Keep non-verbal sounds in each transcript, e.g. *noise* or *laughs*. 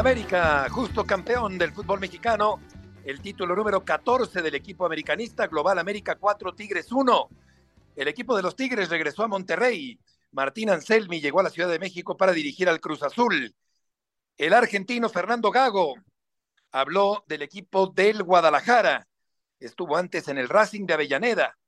América, justo campeón del fútbol mexicano, el título número 14 del equipo americanista, Global América 4, Tigres 1. El equipo de los Tigres regresó a Monterrey. Martín Anselmi llegó a la Ciudad de México para dirigir al Cruz Azul. El argentino Fernando Gago habló del equipo del Guadalajara. Estuvo antes en el Racing de Avellaneda.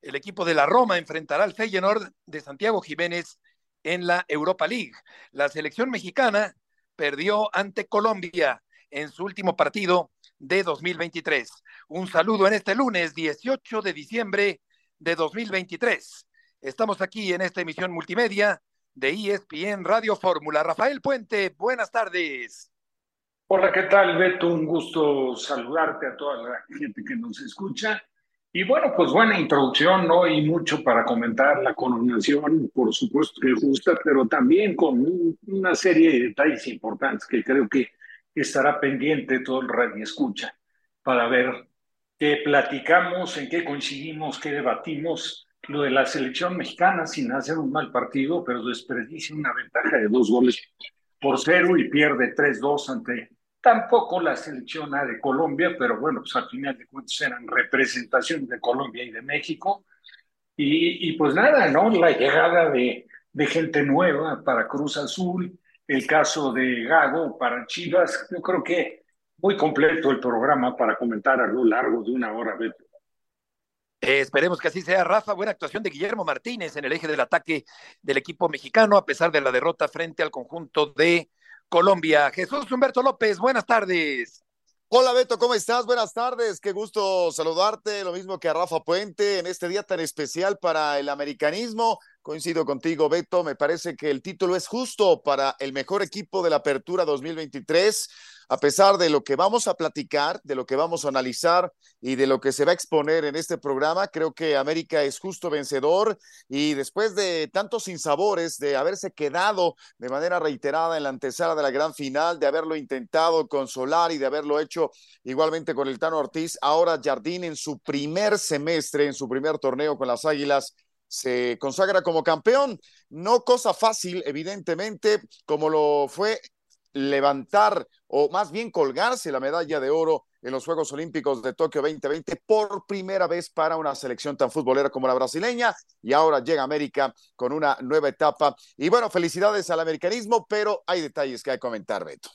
El equipo de la Roma enfrentará al Feyenoord de Santiago Jiménez en la Europa League. La selección mexicana perdió ante Colombia en su último partido de 2023. Un saludo en este lunes 18 de diciembre de 2023. Estamos aquí en esta emisión multimedia de ESPN Radio Fórmula. Rafael Puente, buenas tardes. Hola, ¿qué tal, Beto? Un gusto saludarte a toda la gente que nos escucha. Y bueno, pues buena introducción, ¿no? Y mucho para comentar la coronación, por supuesto que justa, pero también con una serie de detalles importantes que creo que estará pendiente todo el radio escucha para ver qué platicamos, en qué coincidimos, qué debatimos. Lo de la selección mexicana sin hacer un mal partido, pero desperdicia una ventaja de dos goles por cero y pierde 3-2 ante Tampoco la selección A de Colombia, pero bueno, pues al final de cuentas eran representación de Colombia y de México. Y, pues nada, ¿no? La llegada de, de gente nueva para Cruz Azul, el caso de Gago para Chivas, yo creo que muy completo el programa para comentar a lo largo de una hora, Beto. Eh, esperemos que así sea, Rafa. Buena actuación de Guillermo Martínez en el eje del ataque del equipo mexicano, a pesar de la derrota frente al conjunto de Colombia. Jesús Humberto López, buenas tardes. Hola Beto, ¿cómo estás? Buenas tardes, qué gusto saludarte, lo mismo que a Rafa Puente en este día tan especial para el americanismo. Coincido contigo, Beto, me parece que el título es justo para el mejor equipo de la Apertura 2023 a pesar de lo que vamos a platicar, de lo que vamos a analizar y de lo que se va a exponer en este programa, creo que América es justo vencedor y después de tantos sinsabores, de haberse quedado de manera reiterada en la antesala de la gran final, de haberlo intentado consolar y de haberlo hecho igualmente con el Tano Ortiz, ahora Jardín en su primer semestre, en su primer torneo con las Águilas, se consagra como campeón. No cosa fácil, evidentemente, como lo fue levantar o más bien colgarse la medalla de oro en los Juegos Olímpicos de Tokio 2020 por primera vez para una selección tan futbolera como la brasileña y ahora llega América con una nueva etapa. Y bueno, felicidades al americanismo, pero hay detalles que hay que comentar, Beto.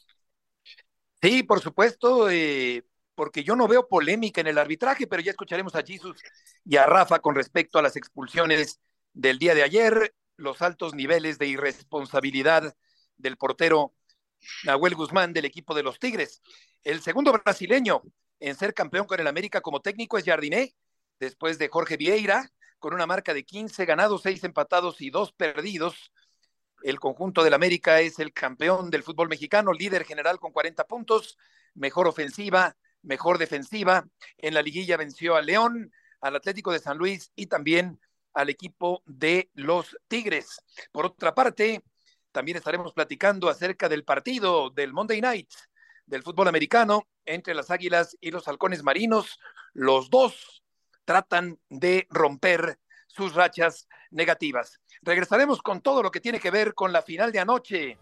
Sí, por supuesto, eh, porque yo no veo polémica en el arbitraje, pero ya escucharemos a Jesus y a Rafa con respecto a las expulsiones del día de ayer, los altos niveles de irresponsabilidad del portero Nahuel Guzmán del equipo de los Tigres. El segundo brasileño en ser campeón con el América como técnico es Jardiné, después de Jorge Vieira, con una marca de 15 ganados, 6 empatados y 2 perdidos. El conjunto del América es el campeón del fútbol mexicano, líder general con 40 puntos, mejor ofensiva, mejor defensiva. En la liguilla venció a León, al Atlético de San Luis y también al equipo de los Tigres. Por otra parte, también estaremos platicando acerca del partido del Monday Night del fútbol americano entre las Águilas y los Halcones Marinos. Los dos tratan de romper sus rachas negativas. Regresaremos con todo lo que tiene que ver con la final de anoche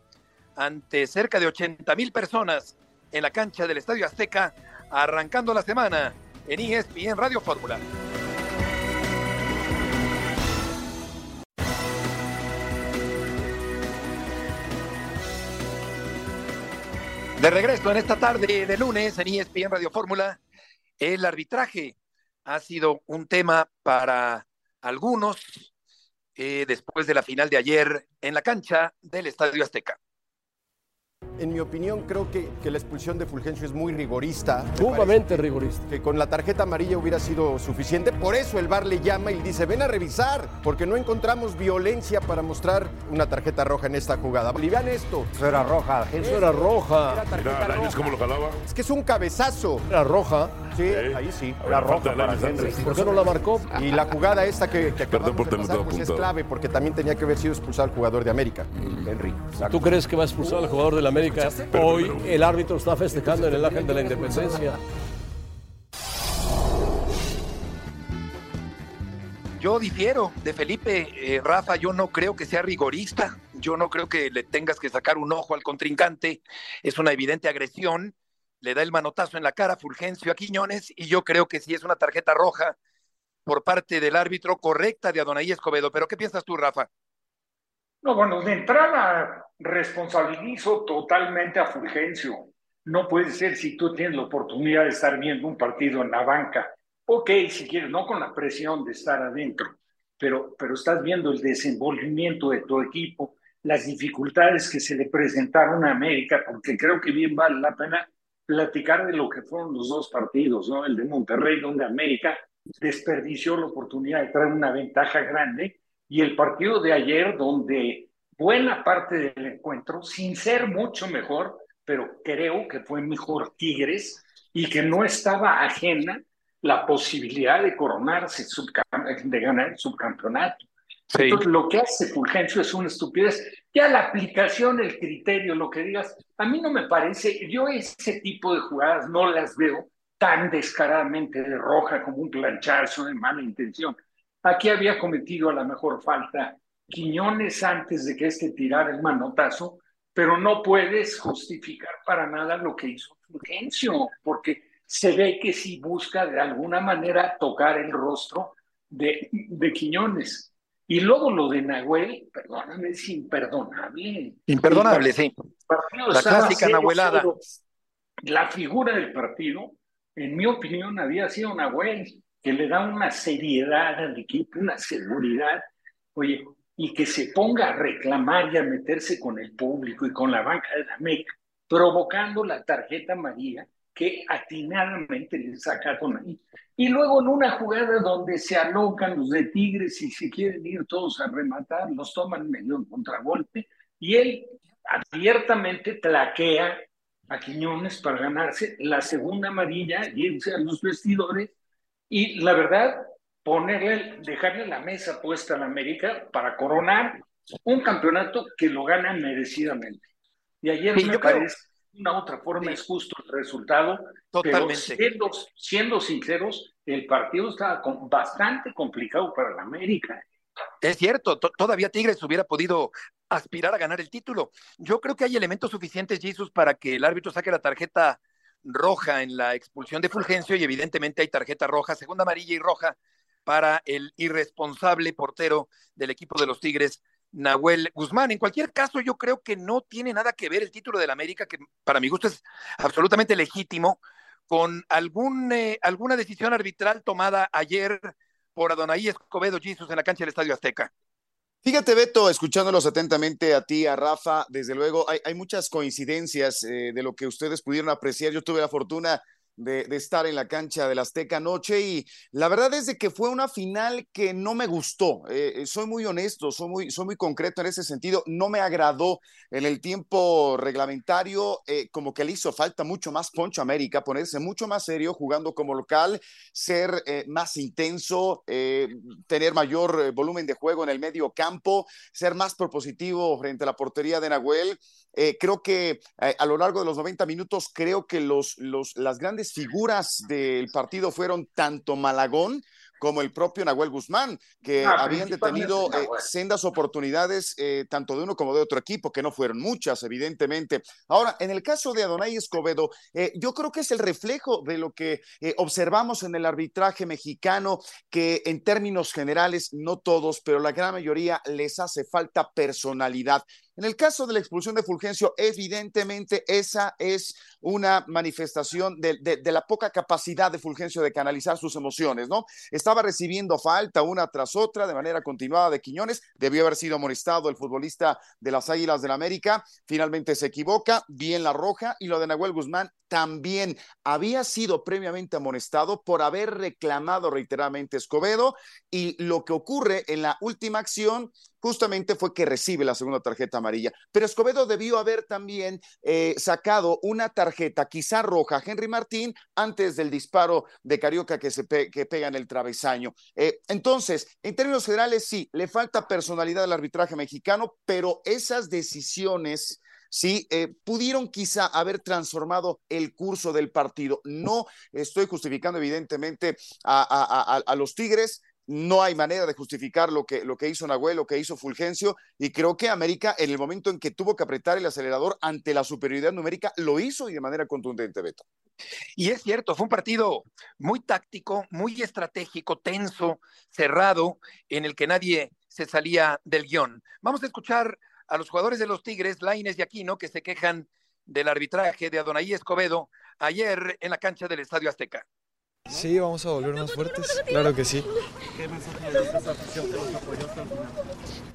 ante cerca de 80 mil personas en la cancha del Estadio Azteca, arrancando la semana en ESPN Radio Fórmula. De regreso en esta tarde de lunes en ESPN Radio Fórmula, el arbitraje ha sido un tema para algunos eh, después de la final de ayer en la cancha del Estadio Azteca. En mi opinión, creo que, que la expulsión de Fulgencio es muy rigorista. Sumamente rigorista. Que con la tarjeta amarilla hubiera sido suficiente. Por eso el VAR le llama y dice, ven a revisar, porque no encontramos violencia para mostrar una tarjeta roja en esta jugada. Y vean esto. Eso era roja. Eso era roja. Era tarjeta Mira, roja. cómo lo jalaba. Es que es un cabezazo. Era roja. Sí, ahí sí. Era roja para. ¿Por qué no la marcó? Y la jugada esta que, que acabamos por de pasar, pues es clave, porque también tenía que haber sido expulsado el jugador de América, Henry. ¿Tú crees que va a expulsar al jugador del América? Hoy el árbitro está festejando en el Ángel de la Independencia. Yo difiero de Felipe, eh, Rafa, yo no creo que sea rigorista, yo no creo que le tengas que sacar un ojo al contrincante, es una evidente agresión, le da el manotazo en la cara a Fulgencio a Quiñones y yo creo que sí es una tarjeta roja por parte del árbitro correcta de Adonai Escobedo, pero ¿qué piensas tú, Rafa? No, bueno, de entrada responsabilizo totalmente a Fulgencio. No puede ser si tú tienes la oportunidad de estar viendo un partido en la banca. Ok, si quieres, no con la presión de estar adentro, pero, pero estás viendo el desenvolvimiento de tu equipo, las dificultades que se le presentaron a América, porque creo que bien vale la pena platicar de lo que fueron los dos partidos, ¿no? El de Monterrey, donde América desperdició la oportunidad de traer una ventaja grande, y el partido de ayer, donde buena parte del encuentro, sin ser mucho mejor, pero creo que fue mejor Tigres y que no estaba ajena la posibilidad de coronarse, de ganar el subcampeonato. Sí. Entonces, lo que hace Fulgencio es una estupidez. Ya la aplicación, el criterio, lo que digas, a mí no me parece, yo ese tipo de jugadas no las veo tan descaradamente de roja como un planchazo de mala intención. Aquí había cometido a la mejor falta Quiñones antes de que este tirara el manotazo, pero no puedes justificar para nada lo que hizo Fulgencio, porque se ve que sí busca de alguna manera tocar el rostro de, de Quiñones. Y luego lo de Nahuel, perdóname, es imperdonable. Imperdonable, sí. El La clásica 0-0. nahuelada. La figura del partido, en mi opinión, había sido Nahuel, que le da una seriedad al equipo, una seguridad. Oye, y que se ponga a reclamar y a meterse con el público y con la banca de la América, provocando la tarjeta amarilla que atinadamente le sacaron ahí. Y luego en una jugada donde se alocan los de Tigres y se quieren ir todos a rematar, los toman medio en contragolpe y él abiertamente tlaquea a Quiñones para ganarse la segunda amarilla y irse a los vestidores y la verdad ponerle, dejarle la mesa puesta a la América para coronar un campeonato que lo gana merecidamente. Y ayer Sí, me creo- parece de una otra forma es justo el resultado, Totalmente. pero siendo, siendo sinceros, el partido estaba con- bastante complicado para la América. Es cierto, to- todavía Tigres hubiera podido aspirar a ganar el título. Yo creo que hay elementos suficientes, Jesus, para que el árbitro saque la tarjeta roja en la expulsión de Fulgencio y evidentemente hay tarjeta roja, segunda amarilla y roja para el irresponsable portero del equipo de los Tigres, Nahuel Guzmán. En cualquier caso, yo creo que no tiene nada que ver el título del América, que para mi gusto es absolutamente legítimo, con algún, eh, alguna decisión arbitral tomada ayer por Adonai Escobedo Jesus en la cancha del Estadio Azteca. Fíjate, Beto, escuchándolos atentamente a ti, a Rafa, desde luego hay, hay muchas coincidencias eh, de lo que ustedes pudieron apreciar. Yo tuve la fortuna de, estar en la cancha del Azteca anoche y la verdad es de que fue una final que no me gustó. Eh, soy muy honesto, soy muy, soy muy concreto en ese sentido. No me agradó en el tiempo reglamentario, eh, como que le hizo falta mucho más Poncho América, ponerse mucho más serio jugando como local, ser eh, más intenso, eh, tener mayor volumen de juego en el medio campo, ser más propositivo frente a la portería de Nahuel. Eh, creo que eh, a lo largo de los 90 minutos, creo que los, los, las grandes figuras del partido fueron tanto Malagón como el propio Nahuel Guzmán, que ah, habían detenido eh, sendas oportunidades eh, tanto de uno como de otro equipo, que no fueron muchas, evidentemente. Ahora, en el caso de Adonai Escobedo, eh, yo creo que es el reflejo de lo que observamos en el arbitraje mexicano, que en términos generales, no todos, pero la gran mayoría les hace falta personalidad. En el caso de la expulsión de Fulgencio, evidentemente esa es una manifestación de, de, la poca capacidad de Fulgencio de canalizar sus emociones, ¿no? Estaba recibiendo falta una tras otra de manera continuada de Quiñones, debió haber sido amonestado el futbolista de las Águilas del la América, finalmente se equivoca, bien la roja, y lo de Nahuel Guzmán también había sido previamente amonestado por haber reclamado reiteradamente Escobedo y lo que ocurre en la última acción justamente fue que recibe la segunda tarjeta amarilla. Pero Escobedo debió haber también eh, sacado una tarjeta, quizá roja, a Henry Martín, antes del disparo de Carioca que, se que pega en el travesaño. Eh, entonces, en términos generales, sí, le falta personalidad al arbitraje mexicano, pero esas decisiones sí, eh, pudieron quizá haber transformado el curso del partido. No estoy justificando evidentemente a, los Tigres, no hay manera de justificar lo que, lo que hizo Nahuel, lo que hizo Fulgencio, y creo que América, en el momento en que tuvo que apretar el acelerador ante la superioridad numérica, lo hizo y de manera contundente, Beto. Y es cierto, fue un partido muy táctico, muy estratégico, tenso, cerrado, en el que nadie se salía del guion. Vamos a escuchar a los jugadores de los Tigres, Laines y Aquino, que se quejan del arbitraje de Adonai Escobedo ayer en la cancha del Estadio Azteca. Sí, vamos a volver más fuertes, claro que sí. ¿Qué mensaje le esta afición que los apoyó hasta el final?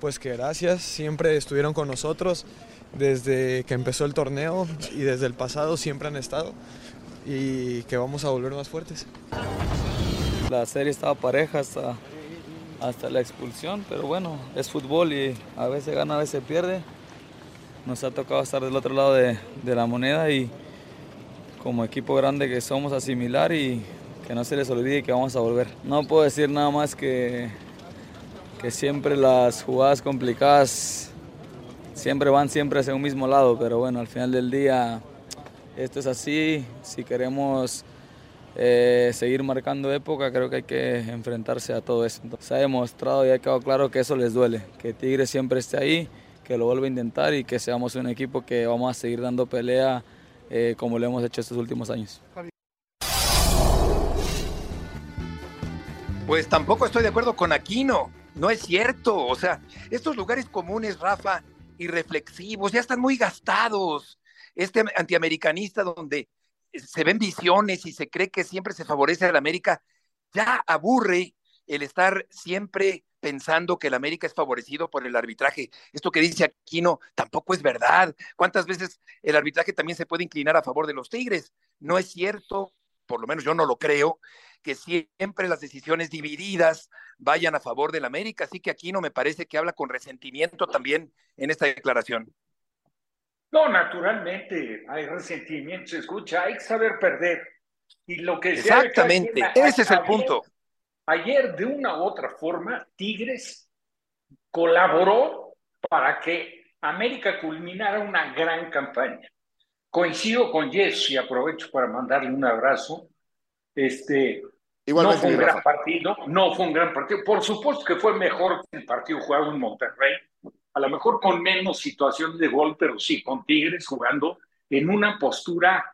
Pues que gracias, siempre estuvieron con nosotros desde que empezó el torneo y desde el pasado siempre han estado y que vamos a volver más fuertes. La serie estaba pareja hasta hasta la expulsión, pero bueno, es fútbol y a veces gana, a veces pierde. Nos ha tocado estar del otro lado de, la moneda y como equipo grande que somos asimilar y que no se les olvide que vamos a volver. No puedo decir nada más que, que siempre las jugadas complicadas siempre van siempre hacia un mismo lado, pero bueno, al final del día esto es así, si queremos eh, seguir marcando época, creo que hay que enfrentarse a todo eso. se ha demostrado y ha quedado claro que eso les duele, que Tigre siempre esté ahí, que lo vuelva a intentar y que seamos un equipo que vamos a seguir dando pelea eh, como lo hemos hecho estos últimos años. Pues tampoco estoy de acuerdo con Aquino, no es cierto, o sea, estos lugares comunes, Rafa, y reflexivos, ya están muy gastados. Este antiamericanista donde se ven visiones y se cree que siempre se favorece a la América, ya aburre el estar siempre pensando que el América es favorecido por el arbitraje. Esto que dice Aquino tampoco es verdad. ¿Cuántas veces el arbitraje también se puede inclinar a favor de los Tigres? No es cierto, por lo menos yo no lo creo, que siempre las decisiones divididas vayan a favor del América. Así que Aquino me parece que habla con resentimiento también en esta declaración. No, naturalmente hay resentimiento, se escucha, hay que saber perder. Y lo que Exactamente, ese es el punto. Ayer, de una u otra forma, Tigres colaboró para que América culminara una gran campaña. Coincido con Jess y aprovecho para mandarle un abrazo. Este, no fue un gran partido, no fue un gran partido. Por supuesto que fue mejor que el partido jugado en Monterrey, a lo mejor con menos situaciones de gol, pero sí con Tigres jugando en una postura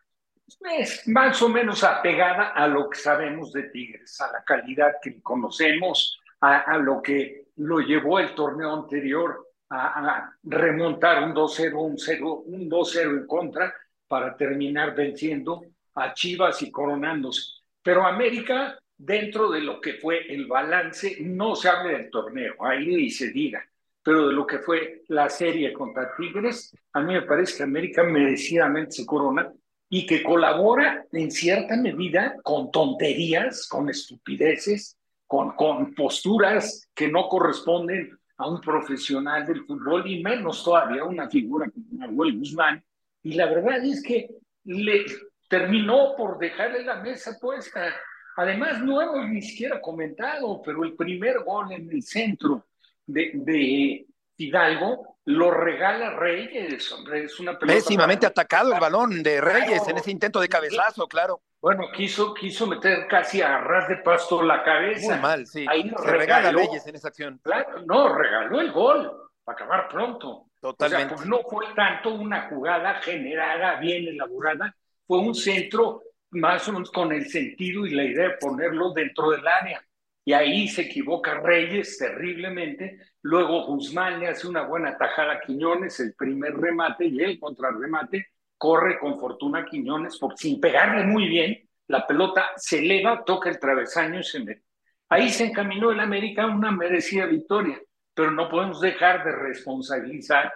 pues, más o menos apegada a lo que sabemos de Tigres, a la calidad que conocemos, a, lo que lo llevó el torneo anterior a, remontar un 2-0, un 0, un 2-0 en contra para terminar venciendo a Chivas y coronándose. Pero América, dentro de lo que fue el balance, no se habla del torneo, ahí ni se diga pero de lo que fue la serie contra Tigres, a mí me parece que América merecidamente se corona y que colabora en cierta medida con tonterías, con estupideces, con, con posturas que no corresponden a un profesional del fútbol y menos todavía a una figura como Manuel Guzmán. Y la verdad es que le terminó por dejarle la mesa puesta. Además, no hemos ni siquiera comentado, pero el primer gol en el centro de, de Hidalgo lo regala Reyes, hombre, es una pelota. Pésimamente atacado el balón de Reyes en ese intento de cabezazo, claro. Bueno, quiso, quiso meter casi a ras de pasto la cabeza. Muy mal, sí. Ahí Se regala Reyes en esa acción. Claro, no, regaló el gol para acabar pronto. Totalmente. O sea, pues no fue tanto una jugada generada, bien elaborada, fue un centro más o menos con el sentido y la idea de ponerlo dentro del área y ahí se equivoca Reyes terriblemente. Luego Guzmán le hace una buena tajada a Quiñones, el primer remate y el contrarremate corre con fortuna Quiñones, por, sin pegarle muy bien, la pelota se eleva, toca el travesaño y se mete. Ahí se encaminó el América a una merecida victoria, pero no podemos dejar de responsabilizar,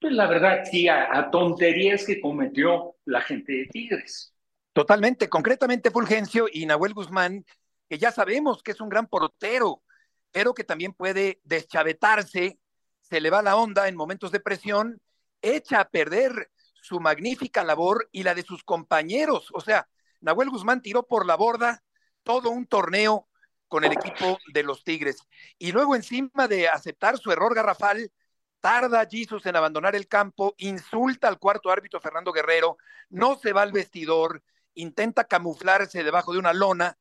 pues la verdad, sí, a, tonterías que cometió la gente de Tigres. Totalmente, concretamente Fulgencio y Nahuel Guzmán, que ya sabemos que es un gran portero, pero que también puede deschavetarse, se le va la onda en momentos de presión, echa a perder su magnífica labor y la de sus compañeros. O sea, Nahuel Guzmán tiró por la borda todo un torneo con el equipo de los Tigres. Y luego encima de aceptar su error garrafal, tarda Jesus en abandonar el campo, insulta al cuarto árbitro Fernando Guerrero, no se va al vestidor, intenta camuflarse debajo de una lona,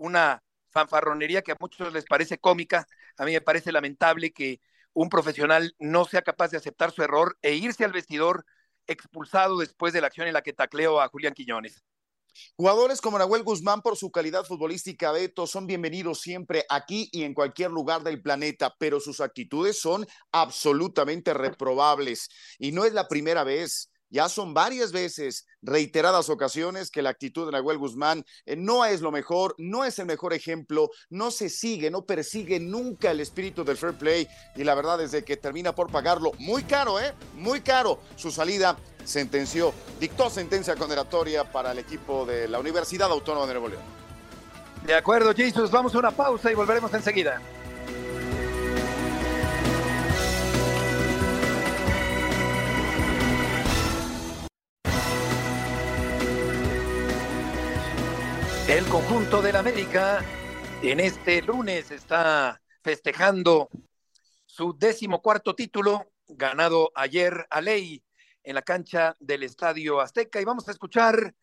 una fanfarronería que a muchos les parece cómica, a mí me parece lamentable que un profesional no sea capaz de aceptar su error e irse al vestidor expulsado después de la acción en la que tacleó a Julián Quiñones. Jugadores como Nahuel Guzmán, por su calidad futbolística, Beto, son bienvenidos siempre aquí y en cualquier lugar del planeta, pero sus actitudes son absolutamente reprobables. Y no es la primera vez. Ya son varias veces, reiteradas ocasiones, que la actitud de Nahuel Guzmán eh, no es lo mejor, no es el mejor ejemplo, no se sigue, no persigue nunca el espíritu del fair play. Y la verdad es de que termina por pagarlo muy caro, ¿eh? Muy caro su salida sentenció, dictó sentencia condenatoria para el equipo de la Universidad Autónoma de Nuevo León. De acuerdo, Jesus, vamos a una pausa y volveremos enseguida. El conjunto del América en este lunes está festejando su décimo cuarto título, ganado ayer a ley en la cancha del Estadio Azteca y vamos a escuchar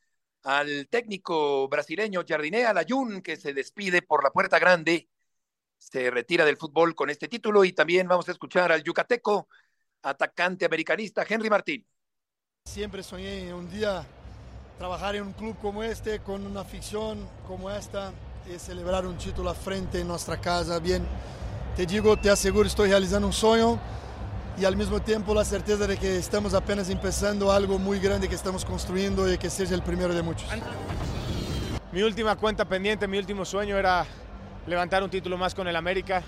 al técnico brasileño Jardinea Layún que se despide por la puerta grande, se retira del fútbol con este título y también vamos a escuchar al yucateco atacante americanista Henry Martín. Siempre soñé un día trabajar en un club como este, con una afición como esta, y celebrar un título a frente en nuestra casa. Bien, te digo, te aseguro, estoy realizando un sueño y al mismo tiempo la certeza de que estamos apenas empezando algo muy grande que estamos construyendo y que sea el primero de muchos. Mi última cuenta pendiente, mi último sueño era levantar un título más con el América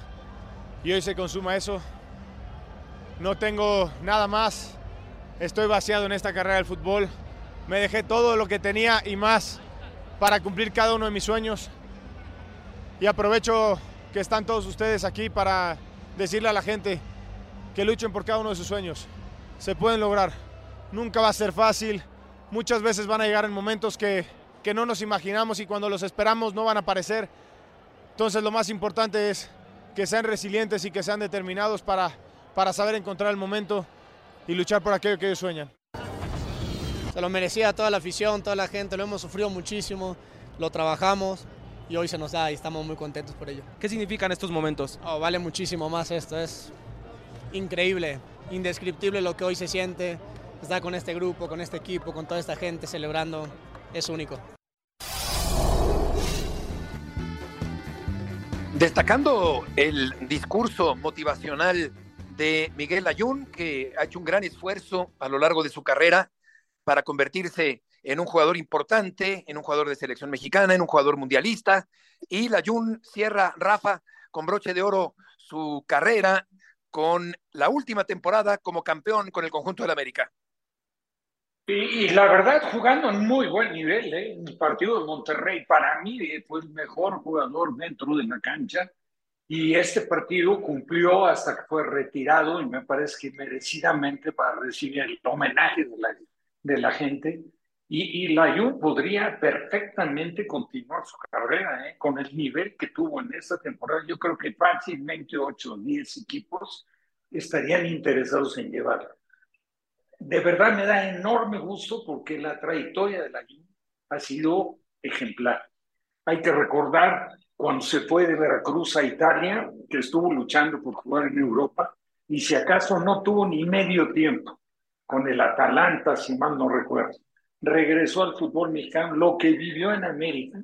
y hoy se consuma eso. No tengo nada más, estoy vaciado en esta carrera del fútbol, me dejé todo lo que tenía y más para cumplir cada uno de mis sueños y aprovecho que están todos ustedes aquí para decirle a la gente que luchen por cada uno de sus sueños. Se pueden lograr. Nunca va a ser fácil. Muchas veces van a llegar en momentos que, que no nos imaginamos y cuando los esperamos no van a aparecer. Entonces lo más importante es que sean resilientes y que sean determinados para, para saber encontrar el momento y luchar por aquello que ellos sueñan. Se lo merecía toda la afición, toda la gente, lo hemos sufrido muchísimo, lo trabajamos y hoy se nos da y estamos muy contentos por ello. ¿Qué significan estos momentos? Oh, vale muchísimo más esto, es increíble, indescriptible lo que hoy se siente, estar con este grupo, con este equipo, con toda esta gente celebrando, es único. Destacando el discurso motivacional de Miguel Ayun, que ha hecho un gran esfuerzo a lo largo de su carrera para convertirse en un jugador importante, en un jugador de selección mexicana, en un jugador mundialista. Y Layun cierra, Rafa, con broche de oro su carrera con la última temporada como campeón con el conjunto del América. Y, la verdad, jugando en muy buen nivel, ¿eh? el partido de Monterrey para mí fue el mejor jugador dentro de la cancha y este partido cumplió hasta que fue retirado y me parece que merecidamente para recibir el homenaje de la, de la gente. Y, y la podría perfectamente continuar su carrera ¿eh? con el nivel que tuvo en esta temporada. Yo creo que fácilmente 8 o 10 equipos estarían interesados en llevarlo. De verdad me da enorme gusto porque la trayectoria de la ha sido ejemplar. Hay que recordar cuando se fue de Veracruz a Italia, que estuvo luchando por jugar en Europa, y si acaso no tuvo ni medio tiempo con el Atalanta, si mal no recuerdo regresó al fútbol mexicano, lo que vivió en América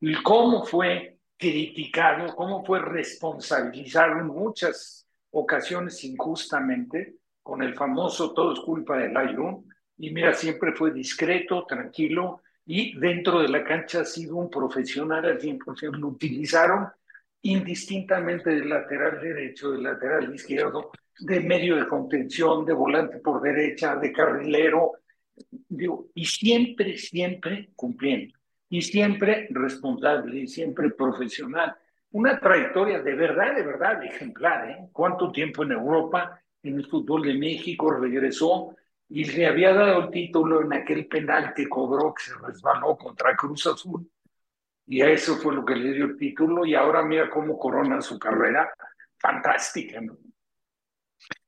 y cómo fue criticado, cómo fue responsabilizado en muchas ocasiones injustamente con el famoso todo es culpa del Ayun. Y mira, siempre fue discreto, tranquilo y dentro de la cancha ha sido un profesional al 100%. Lo utilizaron indistintamente del lateral derecho, del lateral izquierdo, de medio de contención, de volante por derecha, de carrilero, y siempre, siempre cumpliendo, y siempre responsable, y siempre profesional. Una trayectoria de verdad, de verdad ejemplar. ¿eh? ¿Cuánto tiempo en Europa, en el fútbol de México, regresó y le había dado el título en aquel penal que cobró, que se resbaló contra Cruz Azul? Y eso fue lo que le dio el título, y ahora mira cómo corona su carrera. Fantástica, ¿no?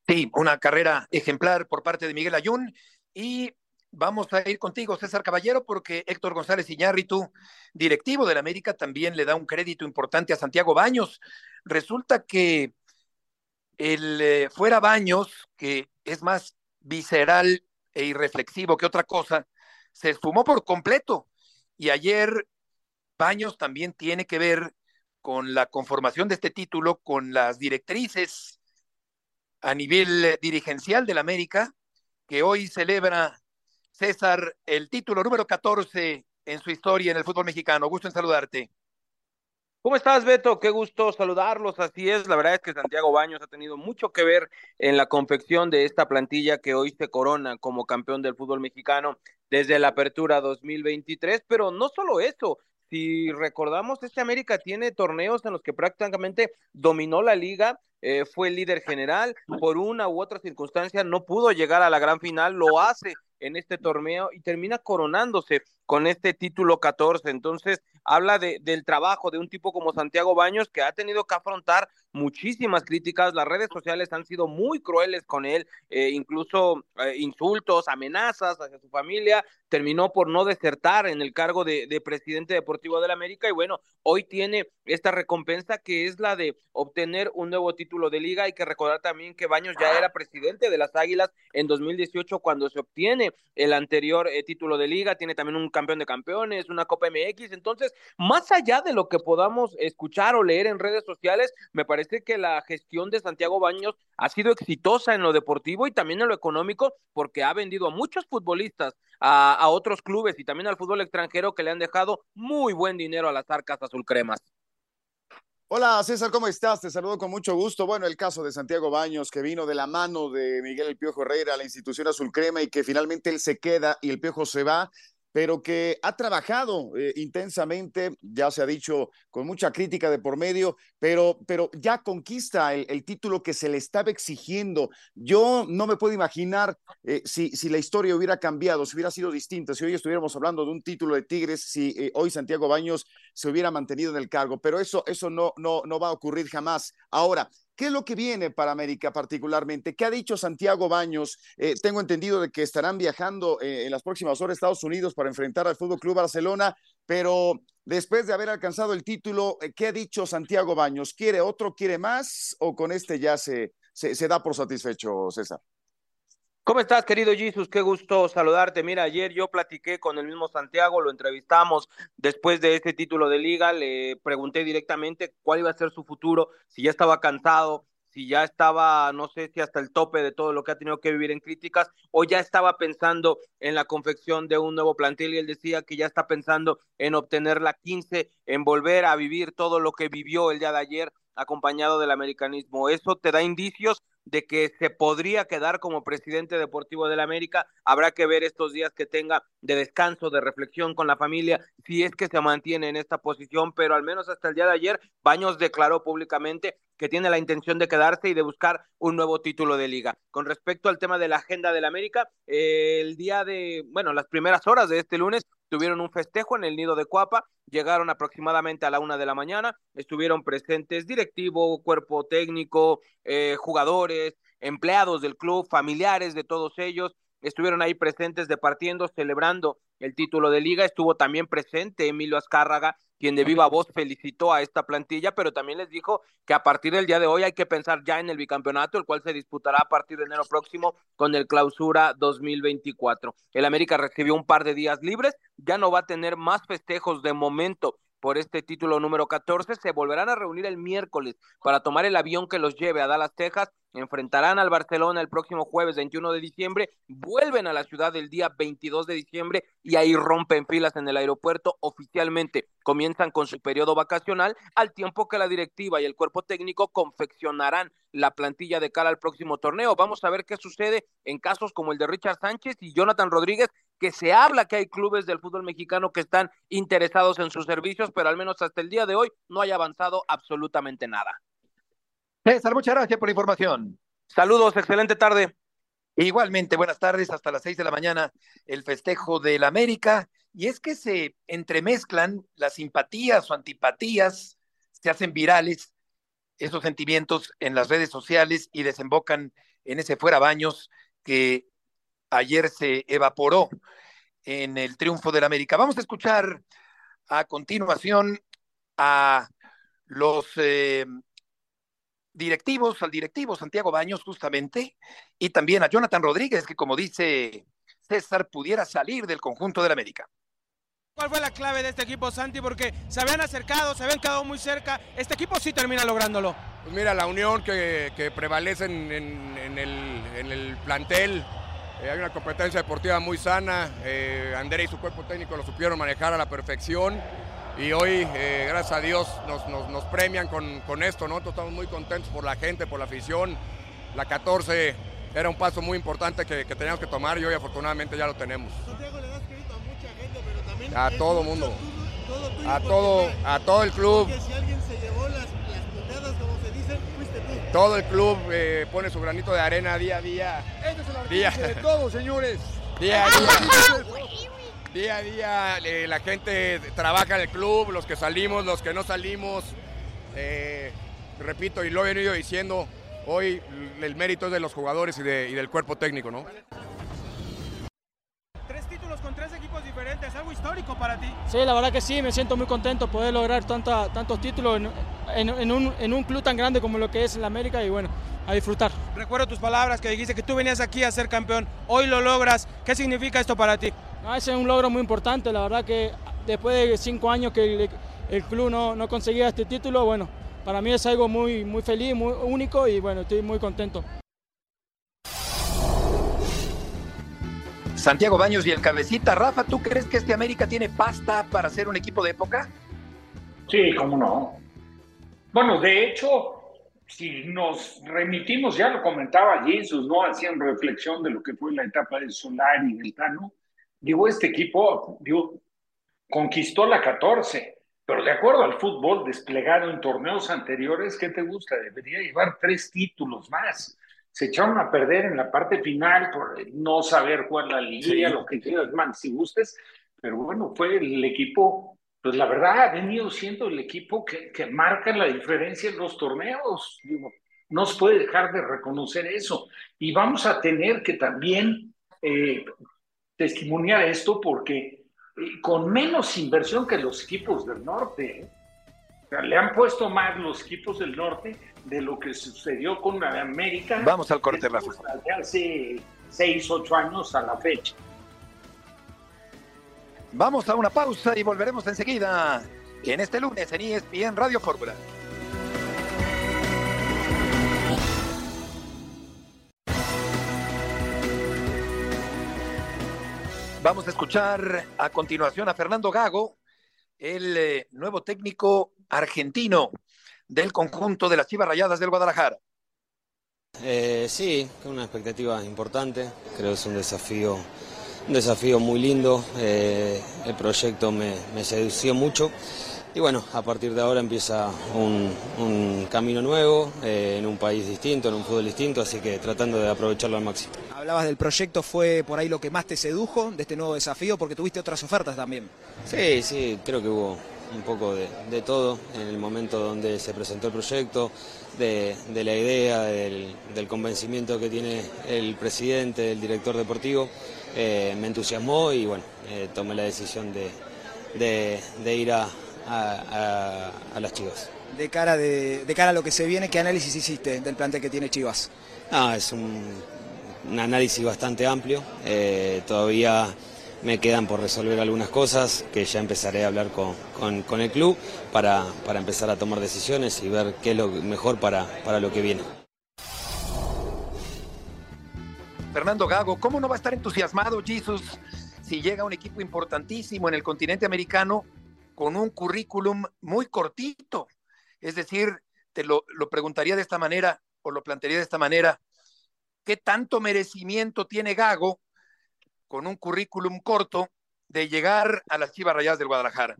Sí, una carrera ejemplar por parte de Miguel Ayun. Y vamos a ir contigo, César Caballero, porque Héctor González Iñárritu, directivo del América, también le da un crédito importante a Santiago Baños. Resulta que el eh, fuera Baños, que es más visceral e irreflexivo que otra cosa, se esfumó por completo. Y ayer Baños también tiene que ver con la conformación de este título, con las directrices a nivel eh, dirigencial del América, que hoy celebra César el título número 14 en su historia en el fútbol mexicano. Gusto en saludarte. ¿Cómo estás, Beto? Qué gusto saludarlos. Así es, la verdad es que Santiago Baños ha tenido mucho que ver en la confección de esta plantilla que hoy se corona como campeón del fútbol mexicano desde la apertura 2023, pero no solo eso, si recordamos, este América tiene torneos en los que prácticamente dominó la liga, eh, fue el líder general, por una u otra circunstancia no pudo llegar a la gran final, lo hace en este torneo y termina coronándose con este título 14. Entonces, habla de, del trabajo de un tipo como Santiago Baños que ha tenido que afrontar muchísimas críticas. Las redes sociales han sido muy crueles con él, eh, incluso eh, insultos, amenazas hacia su familia. Terminó por no desertar en el cargo de, de presidente deportivo del América y bueno, hoy tiene esta recompensa que es la de obtener un nuevo título de liga. Hay que recordar también que Baños ya era presidente de las Águilas en 2018 cuando se obtiene el anterior eh, título de liga, tiene también un campeón de campeones, una Copa MX. Entonces, más allá de lo que podamos escuchar o leer en redes sociales, me parece que la gestión de Santiago Baños ha sido exitosa en lo deportivo y también en lo económico, porque ha vendido a muchos futbolistas a, otros clubes y también al fútbol extranjero que le han dejado muy buen dinero a las arcas azul cremas. Hola César, ¿cómo estás? Te saludo con mucho gusto. Bueno, el caso de Santiago Baños, que vino de la mano de Miguel El Piojo Herrera a la institución Azul Crema y que finalmente él se queda y el Piojo se va pero que ha trabajado eh, intensamente, ya se ha dicho con mucha crítica de por medio, pero, pero ya conquista el, título que se le estaba exigiendo. Yo no me puedo imaginar eh, si, si la historia hubiera cambiado, si hubiera sido distinta, si hoy estuviéramos hablando de un título de Tigres, si eh, hoy Santiago Baños se hubiera mantenido en el cargo, pero eso, eso no, no, no va a ocurrir jamás. Ahora, ¿Qué es lo que viene para América particularmente? ¿Qué ha dicho Santiago Baños? Eh, tengo entendido de que estarán viajando en las próximas horas a Estados Unidos para enfrentar al Fútbol Club Barcelona, pero después de haber alcanzado el título, eh, ¿qué ha dicho Santiago Baños? ¿Quiere otro, quiere más o con este ya se, se, da por satisfecho, César? ¿Cómo estás, querido Jesus? Qué gusto saludarte. Mira, ayer yo platiqué con el mismo Santiago, lo entrevistamos después de este título de liga, le pregunté directamente cuál iba a ser su futuro, si ya estaba cansado, si ya estaba, no sé si hasta el tope de todo lo que ha tenido que vivir en críticas, o ya estaba pensando en la confección de un nuevo plantel y él decía que ya está pensando en obtener la 15, en volver a vivir todo lo que vivió el día de ayer acompañado del americanismo. Eso te da indicios de que se podría quedar como presidente deportivo del América. Habrá que ver estos días que tenga de descanso, de reflexión con la familia, si es que se mantiene en esta posición, pero al menos hasta el día de ayer, Baños declaró públicamente que tiene la intención de quedarse y de buscar un nuevo título de liga. Con respecto al tema de la agenda del América, eh, el día de, bueno, las primeras horas de este lunes tuvieron un festejo en el nido de Cuapa, llegaron aproximadamente a la una de la mañana, estuvieron presentes directivo, cuerpo técnico, eh, jugadores, empleados del club, familiares de todos ellos, estuvieron ahí presentes departiendo, celebrando el título de liga, estuvo también presente Emilio Azcárraga, quien de viva voz felicitó a esta plantilla, pero también les dijo que a partir del día de hoy hay que pensar ya en el bicampeonato, el cual se disputará a partir de enero próximo con el clausura 2024. El América recibió un par de días libres, ya no va a tener más festejos de momento por este título número 14. Se volverán a reunir el miércoles para tomar el avión que los lleve a Dallas, Texas. Enfrentarán al Barcelona el próximo jueves 21 de diciembre. Vuelven a la ciudad el día 22 de diciembre y ahí rompen filas en el aeropuerto oficialmente. Comienzan con su periodo vacacional al tiempo que la directiva y el cuerpo técnico confeccionarán la plantilla de cara al próximo torneo. Vamos a ver qué sucede en casos como el de Richard Sánchez y Jonathan Rodríguez, que se habla que hay clubes del fútbol mexicano que están interesados en sus servicios, pero al menos hasta el día de hoy no hay avanzado absolutamente nada. César, muchas gracias por la información. Saludos, excelente tarde. Igualmente, buenas tardes, hasta las seis de la mañana, el festejo del América. Y es que se entremezclan las simpatías o antipatías, se hacen virales esos sentimientos en las redes sociales y desembocan en ese fuera baños que ayer se evaporó en el triunfo del América. Vamos a escuchar a continuación a los eh, directivos, al directivo Santiago Baños justamente, y también a Jonathan Rodríguez, que como dice César, pudiera salir del conjunto del América. ¿Cuál fue la clave de este equipo, Santi? Porque se habían acercado, se habían quedado muy cerca. Este equipo sí termina lográndolo. Pues mira, la unión que, que prevalece en, en, el, en, el, plantel. Eh, hay una competencia deportiva muy sana. Eh, y su cuerpo técnico lo supieron manejar a la perfección. Y hoy, eh, gracias a Dios, nos, nos, nos premian con, con, esto. Nosotros estamos muy contentos por la gente, por la afición. La 14 era un paso muy importante que, que teníamos que tomar y hoy afortunadamente ya lo tenemos. Santiago, le das crédito a mucha gente, pero también a todo mundo. Todo a todo, a todo el club. si alguien Todo el club eh, pone su granito de arena día a día. Este es el día. de todos, señores. Día a día. Día a día eh, la gente trabaja en el club, los que salimos, los que no salimos. Eh, repito, y lo he venido diciendo, hoy el mérito es de los jugadores y, de, y del cuerpo técnico, ¿no? Tres títulos con tres equipos diferentes, algo histórico para ti. Sí, la verdad que sí, me siento muy contento poder lograr tanta, tantos títulos en, en, en, un, en un club tan grande como lo que es el América y bueno, a disfrutar. Recuerdo tus palabras que dijiste que tú venías aquí a ser campeón, hoy lo logras, ¿qué significa esto para ti? No, ese es un logro muy importante, la verdad que después de cinco años que el, el club no, no, conseguía este título, bueno, para mí es algo muy, muy feliz, muy único y bueno, estoy muy contento. Santiago Baños y el cabecita. Rafa, ¿tú crees que este América tiene pasta para ser un equipo de época? Sí, cómo no. Bueno, de hecho, si nos remitimos, ya lo comentaba Jesus, ¿no? Hacían reflexión de lo que fue la etapa de Solar y del Tano. Digo, este equipo digo, conquistó la 14, pero de acuerdo al fútbol desplegado en torneos anteriores, ¿qué te gusta? Debería llevar tres títulos más se echaron a perder en la parte final por no saber jugar la sí. lo que quieras, man, si gustes, pero bueno, fue el equipo, pues la verdad ha venido siendo el equipo que, que marca la diferencia en los torneos, digo, no se puede dejar de reconocer eso, y vamos a tener que también eh, testimoniar esto porque eh, con menos inversión que los equipos del norte, ¿eh? o sea, le han puesto más los equipos del norte de lo que sucedió con la América. Vamos al corte, Rafa. De hace seis, ocho años a la fecha. Vamos a una pausa y volveremos enseguida en este lunes en ESPN Radio Fórmula. Vamos a escuchar a continuación a Fernando Gago, el eh, nuevo técnico argentino del conjunto de las Chivas Rayadas del Guadalajara. Eh, sí, una expectativa importante, creo que es un desafío, un desafío muy lindo, eh, el proyecto me, me, sedució mucho y bueno, a partir de ahora empieza un, un camino nuevo, eh, en un país distinto, en un fútbol distinto, así que tratando de aprovecharlo al máximo. Hablabas del proyecto, ¿fue por ahí lo que más te sedujo de este nuevo desafío? Porque tuviste otras ofertas también. Sí, sí, creo que hubo un poco de, de, todo en el momento donde se presentó el proyecto, de, de la idea, del, del, convencimiento que tiene el presidente, el director deportivo, eh, me entusiasmó y bueno, eh, tomé la decisión de, de ir a, a, a, las Chivas. De cara, de, de, cara a lo que se viene, ¿qué análisis hiciste del plantel que tiene Chivas? Ah, es un, un análisis bastante amplio, eh, todavía me quedan por resolver algunas cosas que ya empezaré a hablar con, con, el club para, para, empezar a tomar decisiones y ver qué es lo mejor para, para lo que viene. Fernando Gago, ¿cómo no va a estar entusiasmado Jesus si llega un equipo importantísimo en el continente americano con un currículum muy cortito? Es decir, te lo, lo preguntaría de esta manera o lo plantearía de esta manera. ¿Qué tanto merecimiento tiene Gago con un currículum corto de llegar a las Chivas Rayadas del Guadalajara.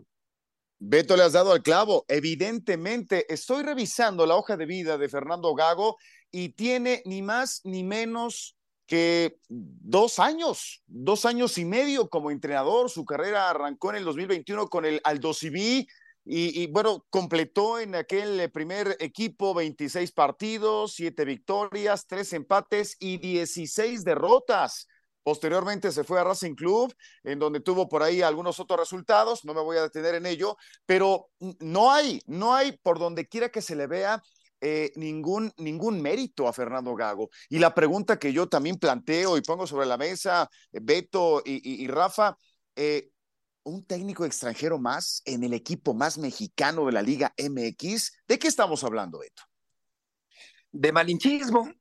Beto, le has dado al clavo. Evidentemente, estoy revisando la hoja de vida de Fernando Gago y tiene ni más ni menos que dos años, dos años y medio como entrenador. Su carrera arrancó en el 2021 con el Aldo y, y, bueno, completó en aquel primer equipo 26 partidos, siete victorias, tres empates y 16 derrotas. Posteriormente se fue a Racing Club, en donde tuvo por ahí algunos otros resultados, no me voy a detener en ello, pero no hay, no hay por donde quiera que se le vea eh, ningún, ningún mérito a Fernando Gago. Y la pregunta que yo también planteo y pongo sobre la mesa, Beto y, Rafa, eh, un técnico extranjero más en el equipo más mexicano de la Liga MX, ¿de qué estamos hablando, Beto? De malinchismo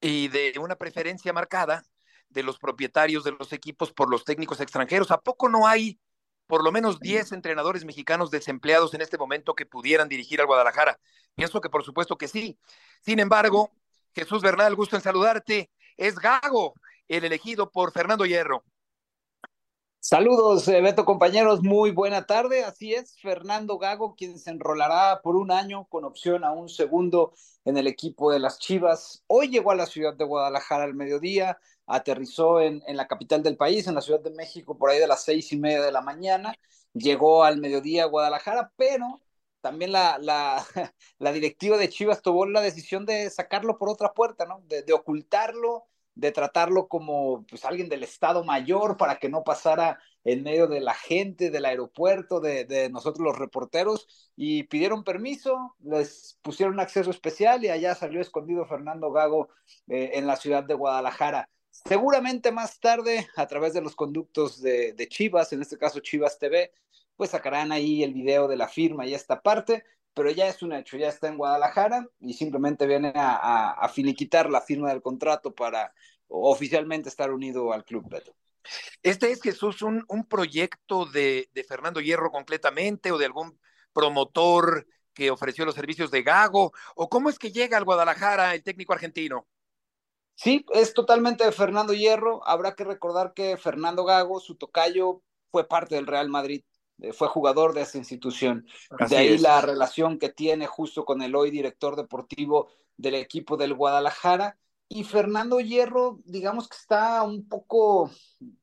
y de una preferencia marcada de los propietarios de los equipos por los técnicos extranjeros. ¿A poco no hay por lo menos 10 entrenadores mexicanos desempleados en este momento que pudieran dirigir al Guadalajara? Pienso que por supuesto que sí. Sin embargo, Jesús Bernal, gusto en saludarte. Es Gago, el elegido por Fernando Hierro. Saludos, eh, Beto, compañeros, muy buena tarde. Así es, Fernando Gago, quien se enrolará por un año con opción a un segundo en el equipo de las Chivas. Hoy llegó a la ciudad de Guadalajara al mediodía, aterrizó en, en la capital del país, en la Ciudad de México, por ahí de las seis y media de la mañana. Llegó al mediodía a Guadalajara, pero también *laughs* la, directiva de Chivas tomó la decisión de sacarlo por otra puerta, ¿no? de ocultarlo de tratarlo como pues, alguien del Estado Mayor para que no pasara en medio de la gente del aeropuerto, de, nosotros los reporteros, y pidieron permiso, les pusieron acceso especial y allá salió escondido Fernando Gago eh, en la ciudad de Guadalajara. Seguramente más tarde, a través de los conductos de, de Chivas, en este caso Chivas TV, pues sacarán ahí el video de la firma y esta parte, pero ya es un hecho, ya está en Guadalajara y simplemente viene a, finiquitar la firma del contrato para oficialmente estar unido al club Beto. ¿Este es Jesús un, un proyecto de, de, Fernando Hierro completamente o de algún promotor que ofreció los servicios de Gago? ¿O cómo es que llega al Guadalajara el técnico argentino? Sí, es totalmente de Fernando Hierro. Habrá que recordar que Fernando Gago, su tocayo, fue parte del Real Madrid fue jugador de esa institución. de ahí la relación que tiene justo con el hoy director deportivo del equipo del Guadalajara. Y Fernando Hierro, digamos que está un poco,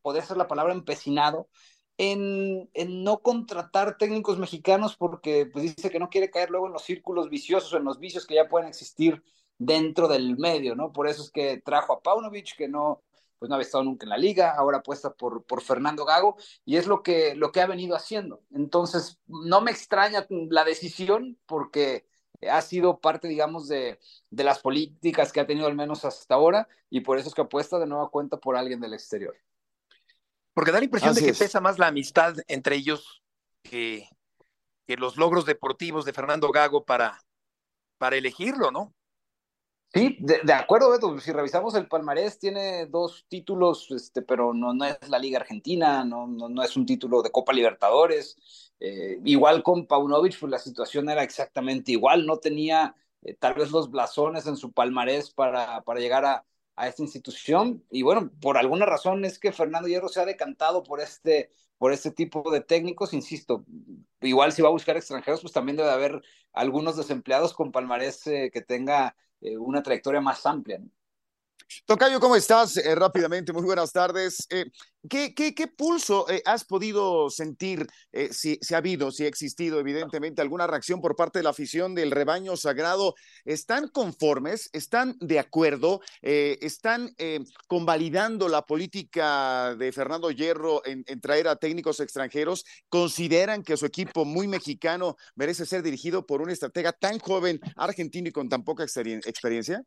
podría ser la palabra, empecinado en, en, no contratar técnicos mexicanos porque pues, dice que no quiere caer luego en los círculos viciosos o en los vicios que ya pueden existir dentro del medio, ¿no? Por eso es que trajo a Paunovic, que no, pues no había estado nunca en la liga, ahora apuesta por, por Fernando Gago, y es lo que, lo que ha venido haciendo. Entonces, no me extraña la decisión porque ha sido parte, digamos, de, de las políticas que ha tenido al menos hasta ahora, y por eso es que apuesta de nueva cuenta por alguien del exterior. Porque da la impresión de que pesa más la amistad entre ellos que, que los logros deportivos de Fernando Gago para, para elegirlo, ¿no? Sí, de, acuerdo, Beto. Si revisamos el palmarés, tiene dos títulos, este, pero no, no es la Liga Argentina, no, no, es un título de Copa Libertadores. Eh, igual con Paunovic, pues la situación era exactamente igual. No tenía eh, tal vez los blasones en su palmarés para, para llegar a, a, esta institución. Y bueno, por alguna razón es que Fernando Hierro se ha decantado por este, por este tipo de técnicos. Insisto, igual si va a buscar extranjeros, pues también debe haber algunos desempleados con palmarés eh, que tenga eh, una trayectoria más amplia. Tocayo, ¿cómo estás? Eh, rápidamente, muy buenas tardes. Eh, ¿qué, qué, qué, pulso has podido sentir? si, si, ha habido, si ha existido, evidentemente, alguna reacción por parte de la afición del rebaño sagrado. ¿Están conformes? ¿Están de acuerdo? ¿Están convalidando la política de Fernando Hierro en, en, traer a técnicos extranjeros? ¿Consideran que su equipo muy mexicano merece ser dirigido por un estratega tan joven argentino y con tan poca experiencia?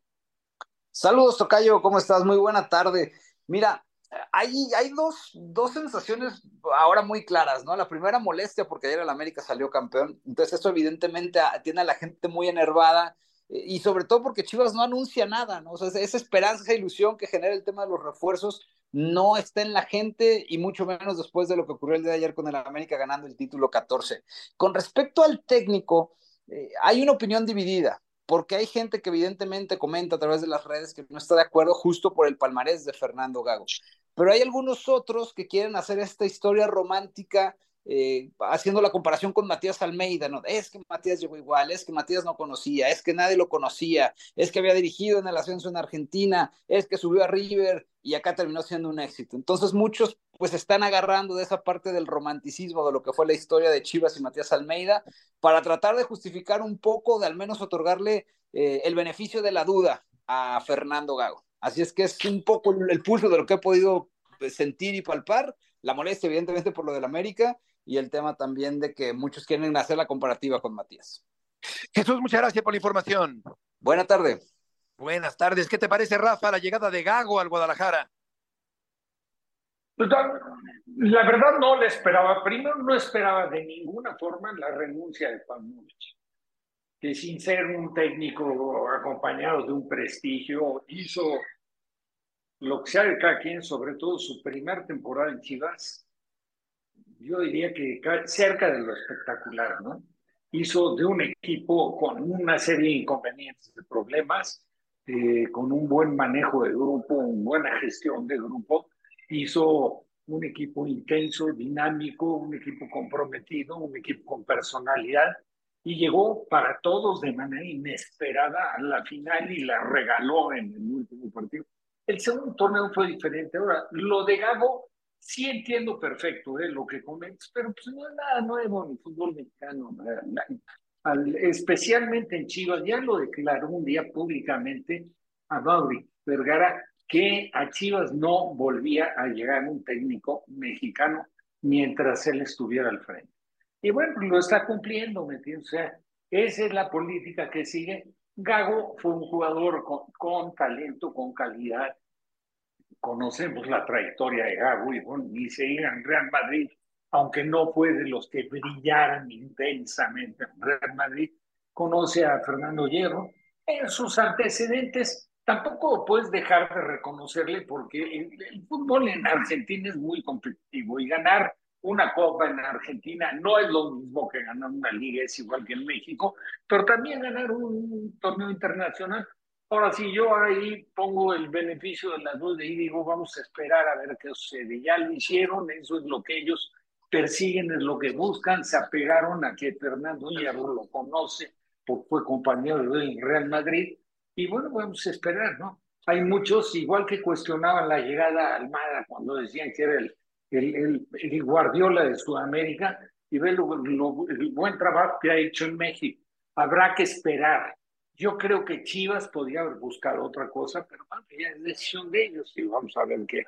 Saludos, Tocayo, ¿cómo estás? Muy buena tarde. Mira, hay, hay dos, dos sensaciones ahora muy claras, ¿no? La primera molestia porque ayer el América salió campeón, entonces eso evidentemente tiene a la gente muy enervada eh, y sobre todo porque Chivas no anuncia nada, ¿no? O sea, esa esperanza, esa ilusión que genera el tema de los refuerzos no está en la gente y mucho menos después de lo que ocurrió el día de ayer con el América ganando el título 14. Con respecto al técnico, eh, hay una opinión dividida porque hay gente que evidentemente comenta a través de las redes que no está de acuerdo justo por el palmarés de Fernando Gago. Pero hay algunos otros que quieren hacer esta historia romántica eh, haciendo la comparación con Matías Almeida, ¿no? Es que Matías llegó igual, es que Matías no conocía, es que nadie lo conocía, es que había dirigido en el ascenso en Argentina, es que subió a River y acá terminó siendo un éxito. Entonces muchos pues están agarrando de esa parte del romanticismo de lo que fue la historia de Chivas y Matías Almeida para tratar de justificar un poco, de al menos otorgarle eh, el beneficio de la duda a Fernando Gago. Así es que es un poco el pulso de lo que he podido pues, sentir y palpar, la molestia evidentemente por lo del América y el tema también de que muchos quieren hacer la comparativa con Matías. Jesús, muchas gracias por la información. Buena tarde. Buenas tardes. ¿Qué te parece, Rafa, la llegada de Gago al Guadalajara? Pues, la verdad no le esperaba. Primero no esperaba de ninguna forma la renuncia de Juan Múnich, que sin ser un técnico acompañado de un prestigio, hizo lo que sea de cada quien, sobre todo su primera temporada en Chivas, yo diría que cerca de lo espectacular, ¿no? Hizo de un equipo con una serie de inconvenientes, de problemas, eh, con un buen manejo de grupo, una buena gestión de grupo, hizo un equipo intenso, dinámico, un equipo comprometido, un equipo con personalidad, y llegó para todos de manera inesperada a la final y la regaló en el último partido. El segundo torneo fue diferente. Ahora, lo de Gago sí entiendo perfecto ¿eh? lo que comentas, pero pues no es nada nuevo en el fútbol mexicano, especialmente en Chivas. Ya lo declaró un día públicamente a Mauri Vergara que a Chivas no volvía a llegar un técnico mexicano mientras él estuviera al frente. Y bueno, pues lo está cumpliendo, ¿me entiendes? O sea, esa es la política que sigue. Gago fue un jugador con, con talento, con calidad, conocemos la trayectoria de Gago y bueno, ni se en Real Madrid, aunque no fue de los que brillaran intensamente en Real Madrid, conoce a Fernando Hierro. En sus antecedentes tampoco puedes dejar de reconocerle porque el, fútbol en Argentina es muy competitivo y ganar una copa en Argentina no es lo mismo que ganar una liga, es igual que en México, pero también ganar un torneo internacional Ahora, si yo ahí pongo el beneficio de la duda y digo, vamos a esperar a ver qué sucede. Ya lo hicieron, eso es lo que ellos persiguen, es lo que buscan. Se apegaron a que Fernando Hierro lo conoce, porque fue compañero de Real Madrid. Y bueno, vamos a esperar, ¿no? Hay muchos, igual que cuestionaban la llegada a Almada cuando decían que era el, el, el, Guardiola de Sudamérica, y ve lo, el buen trabajo que ha hecho en México. Habrá que esperar yo creo que Chivas podría haber buscado otra cosa, pero bueno, ya es decisión de ellos y vamos a ver qué,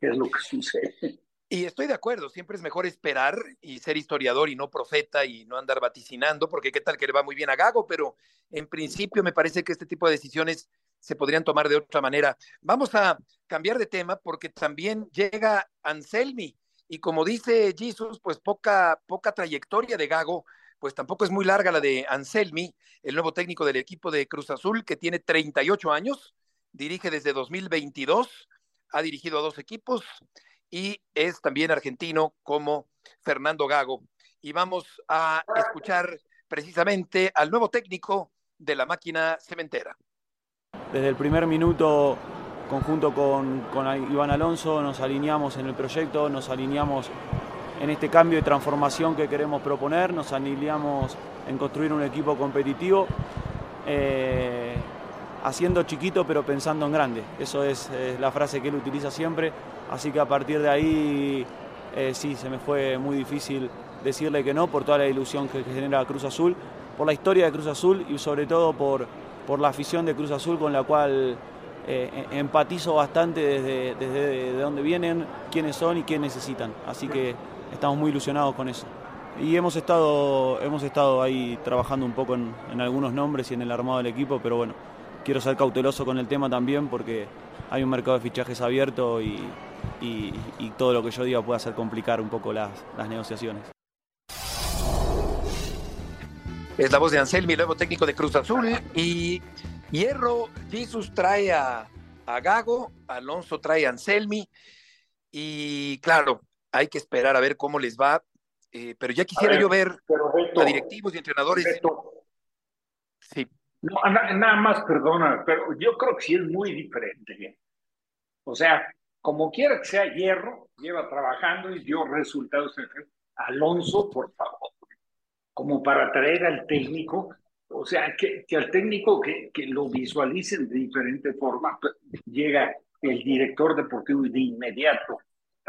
qué es lo que sucede. *laughs* Y estoy de acuerdo, siempre es mejor esperar y ser historiador y no profeta y no andar vaticinando, porque qué tal que le va muy bien a Gago, pero en principio me parece que este tipo de decisiones se podrían tomar de otra manera. Vamos a cambiar de tema porque también llega Anselmi y como dice Jesus, pues poca, poca trayectoria de Gago pues tampoco es muy larga la de Anselmi, el nuevo técnico del equipo de Cruz Azul, que tiene 38 años, dirige desde 2022, ha dirigido a dos equipos y es también argentino como Fernando Gago. Y vamos a escuchar precisamente al nuevo técnico de la máquina cementera. Desde el primer minuto, conjunto con, con Iván Alonso, nos alineamos en el proyecto, nos alineamos en este cambio de transformación que queremos proponer, nos alineamos en construir un equipo competitivo, eh, haciendo chiquito pero pensando en grande. Eso es, la frase que él utiliza siempre, así que a partir de ahí eh, sí, se me fue muy difícil decirle que no por toda la ilusión que genera Cruz Azul, por la historia de Cruz Azul y sobre todo por, por la afición de Cruz Azul con la cual eh, empatizo bastante desde, desde de dónde vienen, quiénes son y qué necesitan. Así que estamos muy ilusionados con eso. Y hemos estado, hemos estado ahí trabajando un poco en, algunos nombres y en el armado del equipo, pero bueno, quiero ser cauteloso con el tema también porque hay un mercado de fichajes abierto y, y, y todo lo que yo diga puede hacer complicar un poco las, las negociaciones. Es la voz de Anselmi, nuevo técnico de Cruz Azul. Y Hierro, Jesus trae a, a Gago, Alonso trae a Anselmi. Y claro, hay que esperar a ver cómo les va. Eh, pero ya quisiera ver, yo ver Beto, a directivos y entrenadores. Beto, Sí. No, na- nada más, perdona, pero yo creo que sí es muy diferente. O sea, como quiera que sea Hierro, lleva trabajando y dio resultados. Alonso, por favor, como para traer al técnico, o sea, que, que al técnico que, que lo visualicen de diferente forma, llega el director deportivo y de inmediato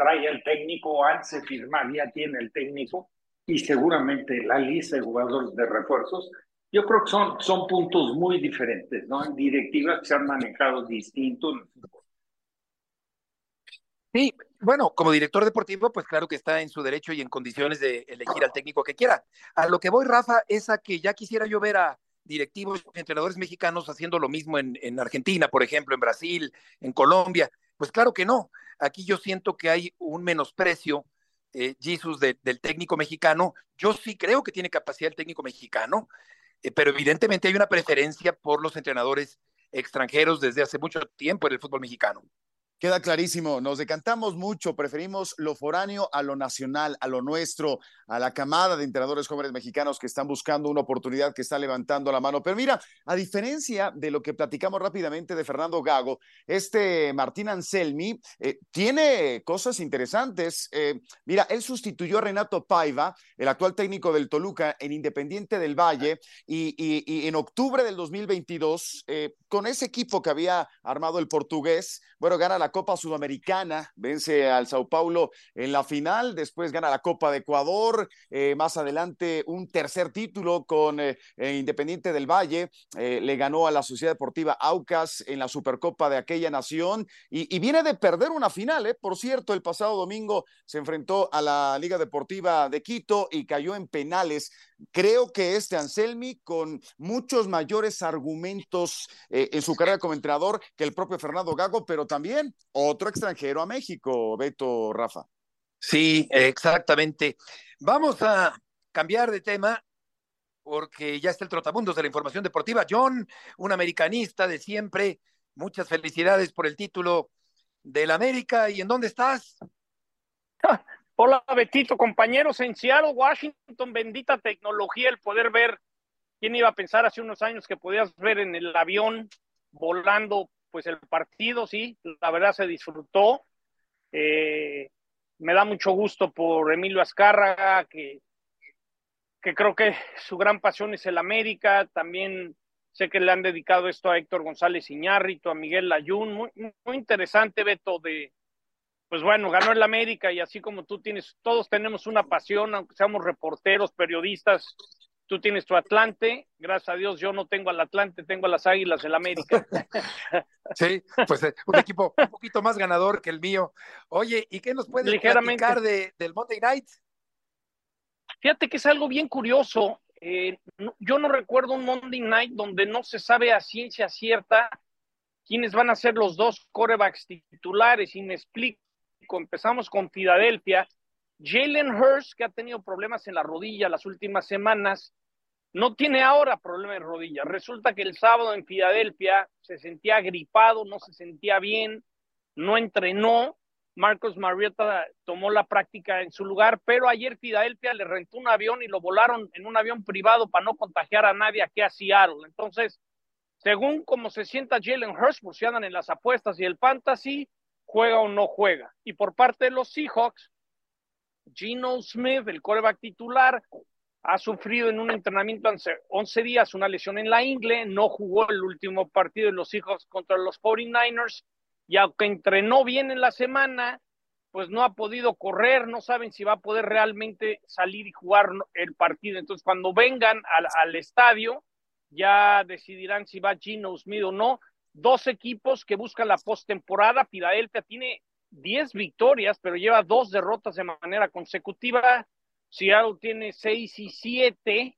trae al técnico, antes de firmar ya tiene el técnico y seguramente la lista de jugadores de refuerzos. Yo creo que son, son puntos muy diferentes, ¿no? En directivas que se han manejado distintos. Sí, bueno, como director deportivo, pues claro que está en su derecho y en condiciones de elegir al técnico que quiera. A lo que voy, Rafa, es a que ya quisiera yo ver a directivos entrenadores mexicanos haciendo lo mismo en Argentina, por ejemplo, en Brasil, en Colombia. Pues claro que no. Aquí yo siento que hay un menosprecio, eh, Jesus, de- del técnico mexicano. Yo sí creo que tiene capacidad el técnico mexicano, eh, pero evidentemente hay una preferencia por los entrenadores extranjeros desde hace mucho tiempo en el fútbol mexicano. Queda clarísimo, nos decantamos mucho, preferimos lo foráneo a lo nacional, a lo nuestro, a la camada de entrenadores jóvenes mexicanos que están buscando una oportunidad, que está levantando la mano. Pero mira, a diferencia de lo que platicamos rápidamente de Fernando Gago, este Martín Anselmi eh, tiene cosas interesantes. Eh, mira, él sustituyó a Renato Paiva, el actual técnico del Toluca, en Independiente del Valle, y, en octubre del 2022, eh, con ese equipo que había armado el portugués, bueno, gana la Copa Sudamericana, vence al Sao Paulo en la final, después gana la Copa de Ecuador, eh, más adelante un tercer título con eh, eh, Independiente del Valle, le ganó a la Sociedad Deportiva Aucas en la Supercopa de aquella nación y, y viene de perder una final, por cierto, el pasado domingo se enfrentó a la Liga Deportiva de Quito y cayó en penales. Creo que este Anselmi, con muchos mayores argumentos eh, en su carrera como entrenador que el propio Fernando Gago, pero también otro extranjero a México, Beto Rafa. Sí, exactamente. Vamos a cambiar de tema porque ya está el trotabundos de la información deportiva. John, un americanista de siempre, muchas felicidades por el título del América. ¿Y en dónde estás? *laughs* Hola, Betito, compañeros en Seattle, Washington, bendita tecnología, el poder ver, quién iba a pensar hace unos años que podías ver en el avión volando, pues el partido, sí, la verdad se disfrutó. Eh, me da mucho gusto por Emilio Azcárraga, que, creo que su gran pasión es el América, también sé que le han dedicado esto a Héctor González Iñárritu, a Miguel Layún, muy, muy interesante, Beto, de, pues bueno, ganó el América y así como tú tienes, todos tenemos una pasión, aunque seamos reporteros, periodistas, tú tienes tu Atlante, gracias a Dios yo no tengo al Atlante, tengo a las Águilas del América. *laughs* Sí, pues eh, un equipo un poquito más ganador que el mío. Oye, ¿y qué nos puedes platicar de, del Monday Night? Fíjate que es algo bien curioso. eh, no- yo no recuerdo un Monday Night donde no se sabe a ciencia cierta quiénes van a ser los dos corebacks titulares. Y me explico. Empezamos con Filadelfia. Jalen Hurst, que ha tenido problemas en la rodilla las últimas semanas, no tiene ahora problema en rodilla. Resulta que el sábado en Filadelfia se sentía gripado, no se sentía bien, no entrenó. Marcos Marietta tomó la práctica en su lugar, pero ayer Filadelfia le rentó un avión y lo volaron en un avión privado para no contagiar a nadie aquí a Seattle. Entonces, según cómo se sienta Jalen Hurst, por si andan en las apuestas y el fantasy, juega o no juega. Y por parte de los Seahawks, Gino Smith, el coreback titular, ha sufrido en un entrenamiento hace 11 días una lesión en la ingle, no jugó el último partido de los Seahawks contra los 49ers y aunque entrenó bien en la semana, pues no ha podido correr, no saben si va a poder realmente salir y jugar el partido. Entonces, cuando vengan al, al estadio, ya decidirán si va Gino Smith o no. Dos equipos que buscan la postemporada. Filadelfia tiene 10 victorias, pero lleva dos derrotas de manera consecutiva. Seattle tiene 6 y 7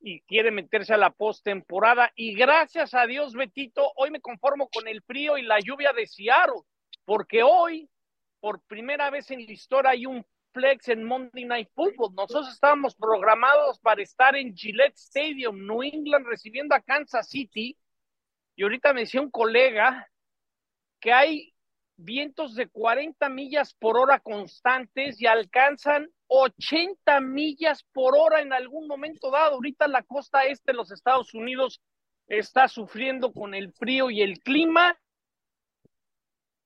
y quiere meterse a la postemporada. Y gracias a Dios, Betito, hoy me conformo con el frío y la lluvia de Seattle, porque hoy por primera vez en la historia hay un flex en Monday Night Football. Nosotros estábamos programados para estar en Gillette Stadium, New England, recibiendo a Kansas City. Y ahorita me decía un colega que hay vientos de 40 millas por hora constantes y alcanzan 80 millas por hora en algún momento dado. Ahorita la costa este de los Estados Unidos está sufriendo con el frío y el clima.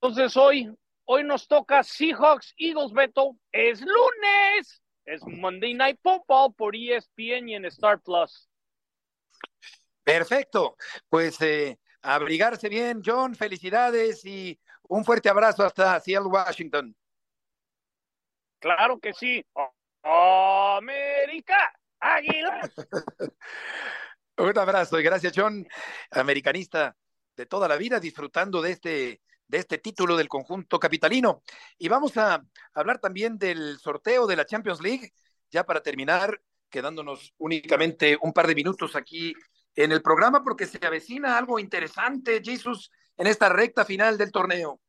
Entonces hoy, hoy nos toca Seahawks Eagles Beto. Es lunes. Es Monday Night Football por ESPN y en Star Plus. Perfecto. Pues eh, abrigarse bien, John. Felicidades y un fuerte abrazo hasta Seattle, Washington. Claro que sí. América, Águila. *laughs* un abrazo y gracias, John, americanista de toda la vida, disfrutando de este, de este título del conjunto capitalino. Y vamos a hablar también del sorteo de la Champions League, ya para terminar, quedándonos únicamente un par de minutos aquí en el programa, porque se avecina algo interesante, Jesús, en esta recta final del torneo.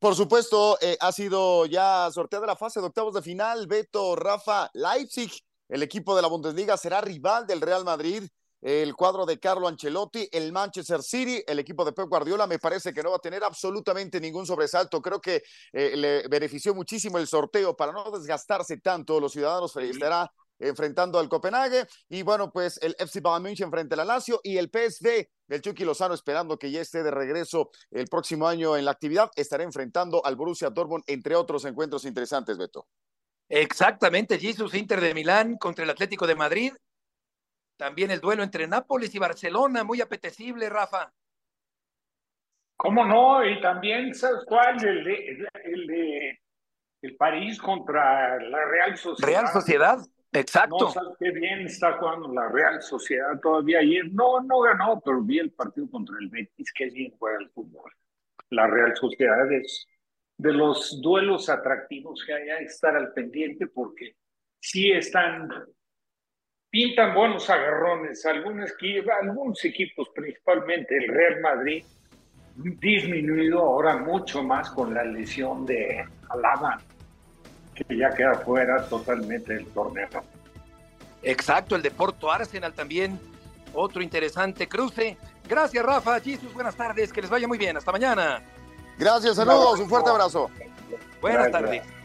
Por supuesto, eh, ha sido ya sorteada la fase de octavos de final. Beto, Rafa, Leipzig, el equipo de la Bundesliga, será rival del Real Madrid. El cuadro de Carlo Ancelotti, el Manchester City, el equipo de Pep Guardiola, me parece que no va a tener absolutamente ningún sobresalto. Creo que eh, le benefició muchísimo el sorteo para no desgastarse tanto. Los ciudadanos estará enfrentando al Copenhague. Y bueno, pues el FC Bayern München frente al Lazio y el PSV del Chucky Lozano esperando que ya esté de regreso el próximo año en la actividad. Estará enfrentando al Borussia Dortmund, entre otros encuentros interesantes, Beto. Exactamente, Jesus Inter de Milán contra el Atlético de Madrid. También el duelo entre Nápoles y Barcelona, muy apetecible, Rafa. ¿Cómo no? Y también, ¿sabes cuál? El de, el de el París contra la Real Sociedad. Real Sociedad. Exacto. No sabes qué bien está jugando la Real Sociedad todavía. Ayer no, no ganó, pero vi el partido contra el Betis, qué bien juega el fútbol. La Real Sociedad es de los duelos atractivos que hay a estar al pendiente porque sí están, pintan buenos agarrones. Algunos, algunos equipos, principalmente el Real Madrid, disminuido ahora mucho más con la lesión de Alaba que ya queda fuera totalmente del torneo. Exacto, el de Porto Arsenal también, otro interesante cruce. Gracias, Rafa, Jesus, buenas tardes, que les vaya muy bien, hasta mañana. Gracias, saludos, un fuerte abrazo. Buenas tardes.